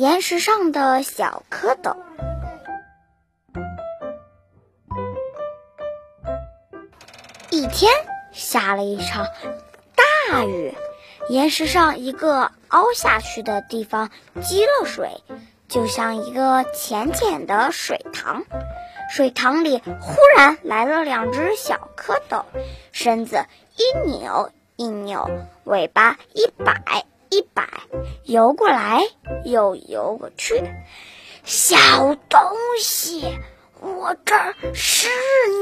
岩石上的小蝌蚪。一天下了一场大雨，岩石上一个凹下去的地方积了水，就像一个浅浅的水塘。水塘里忽然来了两只小蝌蚪，身子一扭一扭，尾巴一摆一摆，游过来又游过去。小东西，我这儿是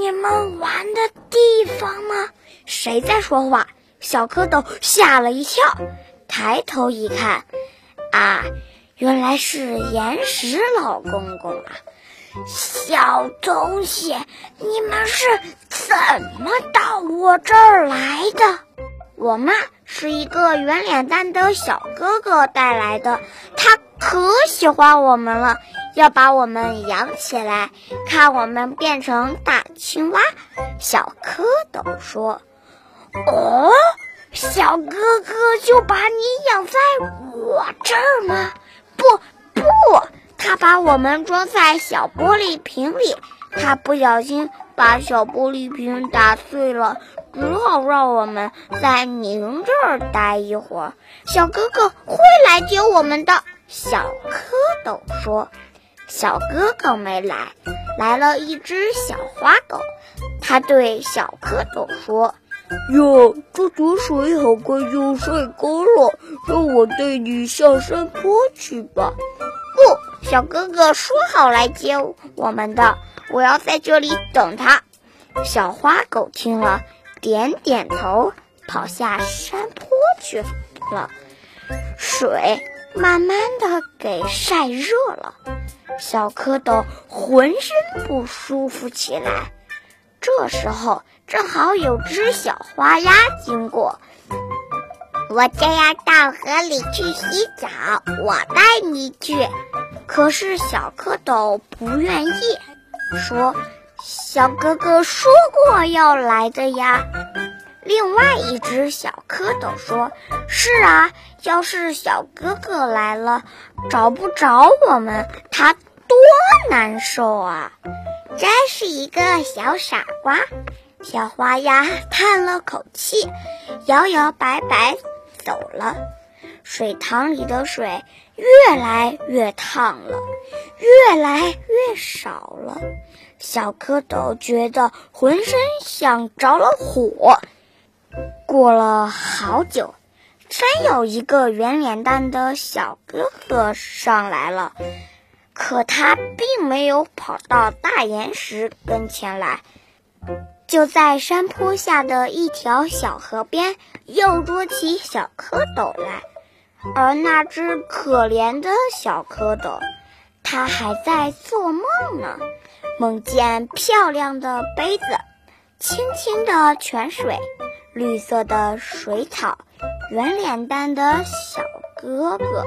你们玩的地方吗？谁在说话？小蝌蚪吓了一跳，抬头一看，啊，原来是岩石老公公啊！小东西，你们是怎么到我这儿来的？我妈是一个圆脸蛋的小哥哥带来的，他可喜欢我们了，要把我们养起来，看我们变成大青蛙。小蝌蚪说：“哦，小哥哥就把你养在我这儿吗？不，不。”他把我们装在小玻璃瓶里，他不小心把小玻璃瓶打碎了，只好让我们在您这儿待一会儿。小哥哥会来接我们的。小蝌蚪说：“小哥哥没来，来了一只小花狗。他对小蝌蚪说：‘哟，这点水很快就晒干了，让我带你下山坡去吧。’。”小哥哥说好来接我们的，我要在这里等他。小花狗听了，点点头，跑下山坡去了。水慢慢的给晒热了，小蝌蚪浑身不舒服起来。这时候正好有只小花鸭经过，我正要到河里去洗澡，我带你去。可是小蝌蚪不愿意，说：“小哥哥说过要来的呀。”另外一只小蝌蚪说：“是啊，要是小哥哥来了，找不着我们，他多难受啊！”真是一个小傻瓜。小花鸭叹了口气，摇摇摆摆走了。水塘里的水越来越烫了，越来越少了。小蝌蚪觉得浑身像着了火。过了好久，真有一个圆脸蛋的小哥哥上来了，可他并没有跑到大岩石跟前来，就在山坡下的一条小河边，又捉起小蝌蚪来。而那只可怜的小蝌蚪，它还在做梦呢，梦见漂亮的杯子、清清的泉水、绿色的水草、圆脸蛋的小哥哥。